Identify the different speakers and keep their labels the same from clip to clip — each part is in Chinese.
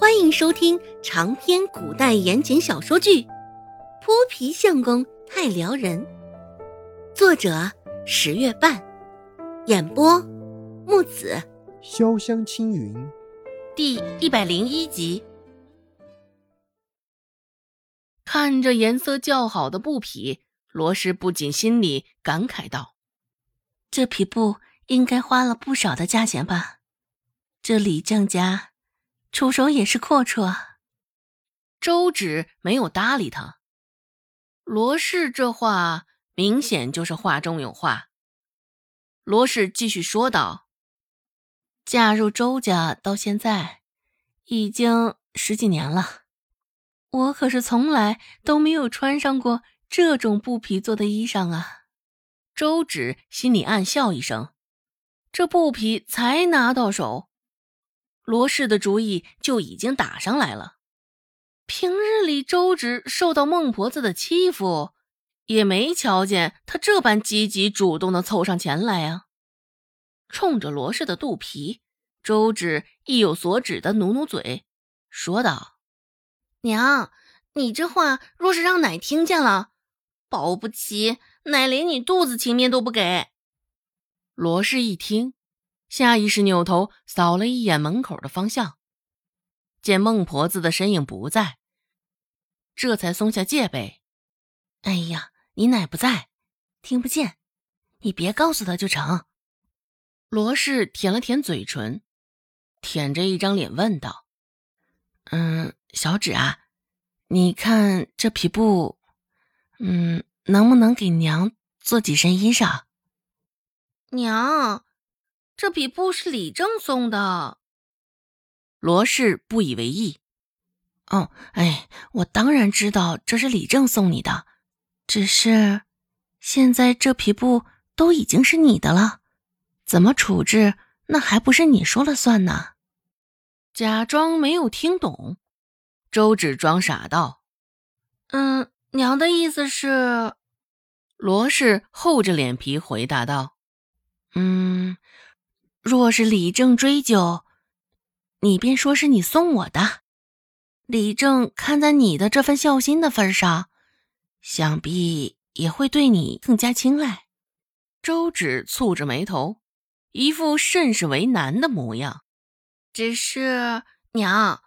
Speaker 1: 欢迎收听长篇古代言情小说剧《泼皮相公太撩人》，作者十月半，演播木子
Speaker 2: 潇湘青云，
Speaker 1: 第一百零一集。
Speaker 3: 看着颜色较好的布匹，罗氏不仅心里感慨道：“
Speaker 1: 这匹布应该花了不少的价钱吧？这李正家……”出手也是阔绰。
Speaker 3: 周芷没有搭理他。罗氏这话明显就是话中有话。罗氏继续说道：“
Speaker 1: 嫁入周家到现在，已经十几年了，我可是从来都没有穿上过这种布匹做的衣裳啊。”
Speaker 3: 周芷心里暗笑一声：“这布匹才拿到手。”罗氏的主意就已经打上来了。平日里周芷受到孟婆子的欺负，也没瞧见她这般积极主动的凑上前来啊。冲着罗氏的肚皮，周芷意有所指的努努嘴，说道：“
Speaker 4: 娘，你这话若是让奶听见了，保不齐奶连你肚子情面都不给。”
Speaker 3: 罗氏一听。下意识扭头扫了一眼门口的方向，见孟婆子的身影不在，这才松下戒备。
Speaker 1: 哎呀，你奶不在，听不见，你别告诉他就成。
Speaker 3: 罗氏舔了舔嘴唇，舔着一张脸问道：“
Speaker 1: 嗯，小芷啊，你看这匹布，嗯，能不能给娘做几身衣裳？”
Speaker 4: 娘。这匹布是李正送的，
Speaker 3: 罗氏不以为意。
Speaker 1: 哦，哎，我当然知道这是李正送你的，只是现在这匹布都已经是你的了，怎么处置那还不是你说了算呢？
Speaker 3: 假装没有听懂，周芷装傻道：“
Speaker 4: 嗯，娘的意思是。”
Speaker 3: 罗氏厚着脸皮回答道：“
Speaker 1: 嗯。”若是李正追究，你便说是你送我的。李正看在你的这份孝心的份上，想必也会对你更加青睐。
Speaker 3: 周芷蹙着眉头，一副甚是为难的模样。
Speaker 4: 只是娘，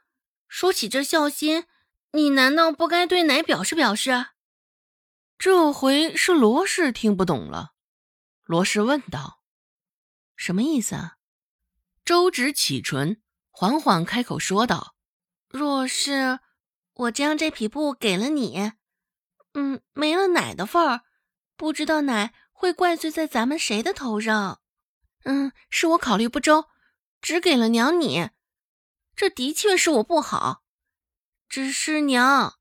Speaker 4: 说起这孝心，你难道不该对奶表示表示？
Speaker 3: 这回是罗氏听不懂了。罗氏问道。
Speaker 1: 什么意思啊？
Speaker 3: 周芷启唇，缓缓开口说道：“
Speaker 4: 若是我将这匹布给了你，嗯，没了奶的份儿，不知道奶会怪罪在咱们谁的头上？嗯，是我考虑不周，只给了娘你，这的确是我不好。只是娘，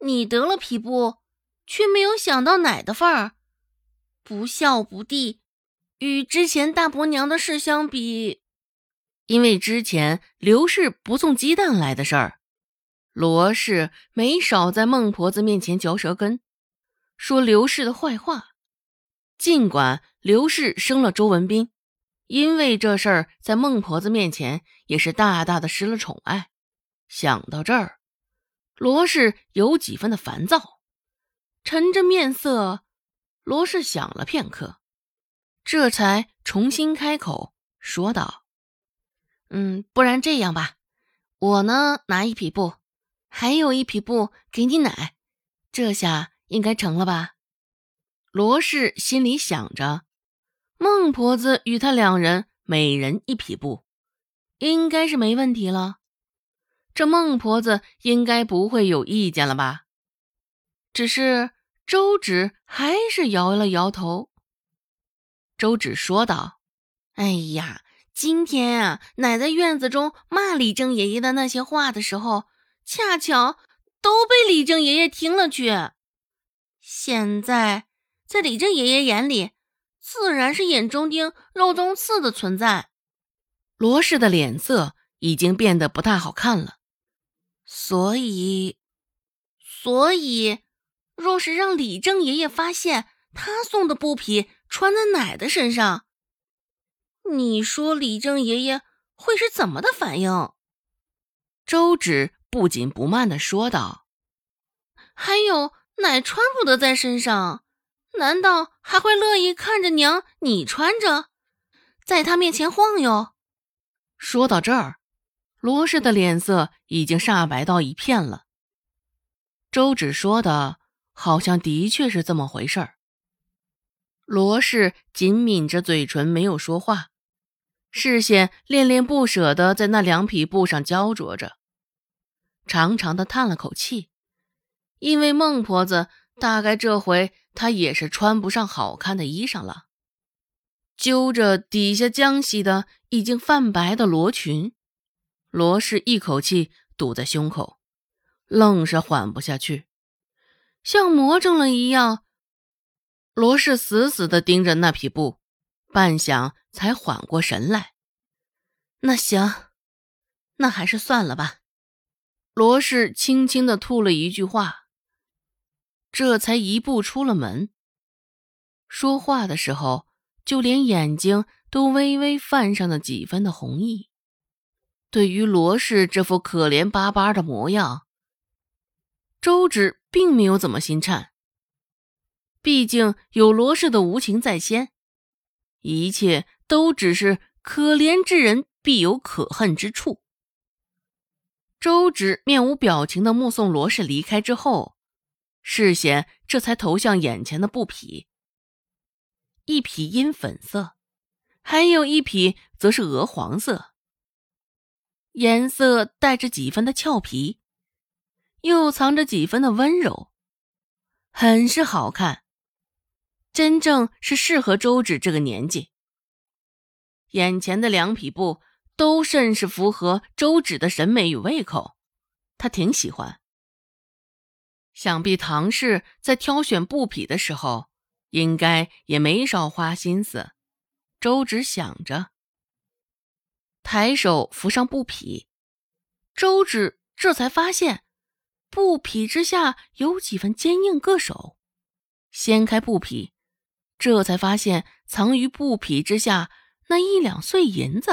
Speaker 4: 你得了匹布，却没有想到奶的份儿，不孝不弟。”与之前大伯娘的事相比，
Speaker 3: 因为之前刘氏不送鸡蛋来的事儿，罗氏没少在孟婆子面前嚼舌根，说刘氏的坏话。尽管刘氏生了周文斌，因为这事儿在孟婆子面前也是大大的失了宠爱。想到这儿，罗氏有几分的烦躁，沉着面色，罗氏想了片刻。这才重新开口说道：“
Speaker 4: 嗯，不然这样吧，我呢拿一匹布，还有一匹布给你奶，这下应该成了吧？”
Speaker 3: 罗氏心里想着，孟婆子与他两人每人一匹布，应该是没问题了。这孟婆子应该不会有意见了吧？只是周芷还是摇了摇头。周芷说道：“
Speaker 4: 哎呀，今天啊，奶在院子中骂李正爷爷的那些话的时候，恰巧都被李正爷爷听了去。现在在李正爷爷眼里，自然是眼中钉、肉中刺的存在。”
Speaker 3: 罗氏的脸色已经变得不太好看了，
Speaker 4: 所以，所以，若是让李正爷爷发现他送的布匹，穿在奶的身上，你说李正爷爷会是怎么的反应？
Speaker 3: 周芷不紧不慢地说道：“
Speaker 4: 还有，奶穿不得在身上，难道还会乐意看着娘你穿着，在他面前晃悠？”
Speaker 3: 说到这儿，罗氏的脸色已经煞白到一片了。周芷说的，好像的确是这么回事儿。罗氏紧抿着嘴唇，没有说话。视线恋恋不舍地在那两匹布上焦灼着，长长的叹了口气，因为孟婆子大概这回她也是穿不上好看的衣裳了。揪着底下浆洗的已经泛白的罗裙，罗氏一口气堵在胸口，愣是缓不下去，像魔怔了一样。罗氏死死地盯着那匹布，半晌。才缓过神来，
Speaker 4: 那行，那还是算了吧。
Speaker 3: 罗氏轻轻的吐了一句话，这才一步出了门。说话的时候，就连眼睛都微微泛上了几分的红意。对于罗氏这副可怜巴巴的模样，周芷并没有怎么心颤，毕竟有罗氏的无情在先，一切。都只是可怜之人必有可恨之处。周芷面无表情的目送罗氏离开之后，视线这才投向眼前的布匹。一匹阴粉色，还有一匹则是鹅黄色，颜色带着几分的俏皮，又藏着几分的温柔，很是好看，真正是适合周芷这个年纪。眼前的两匹布都甚是符合周芷的审美与胃口，她挺喜欢。想必唐氏在挑选布匹的时候，应该也没少花心思。周芷想着，抬手扶上布匹，周芷这才发现布匹之下有几分坚硬硌手。掀开布匹，这才发现藏于布匹之下。那一两碎银子，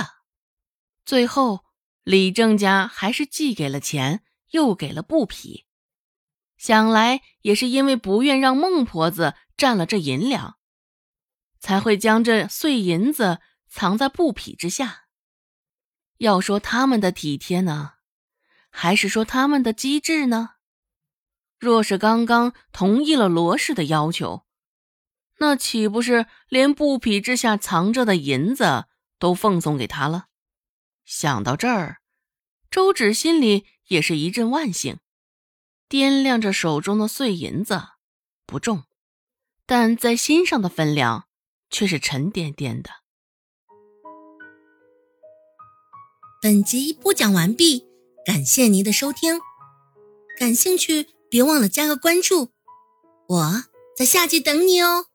Speaker 3: 最后李正家还是既给了钱，又给了布匹，想来也是因为不愿让孟婆子占了这银两，才会将这碎银子藏在布匹之下。要说他们的体贴呢，还是说他们的机智呢？若是刚刚同意了罗氏的要求。那岂不是连布匹之下藏着的银子都奉送给他了？想到这儿，周芷心里也是一阵万幸，掂量着手中的碎银子，不重，但在心上的分量却是沉甸甸的。
Speaker 5: 本集播讲完毕，感谢您的收听，感兴趣别忘了加个关注，我在下集等你哦。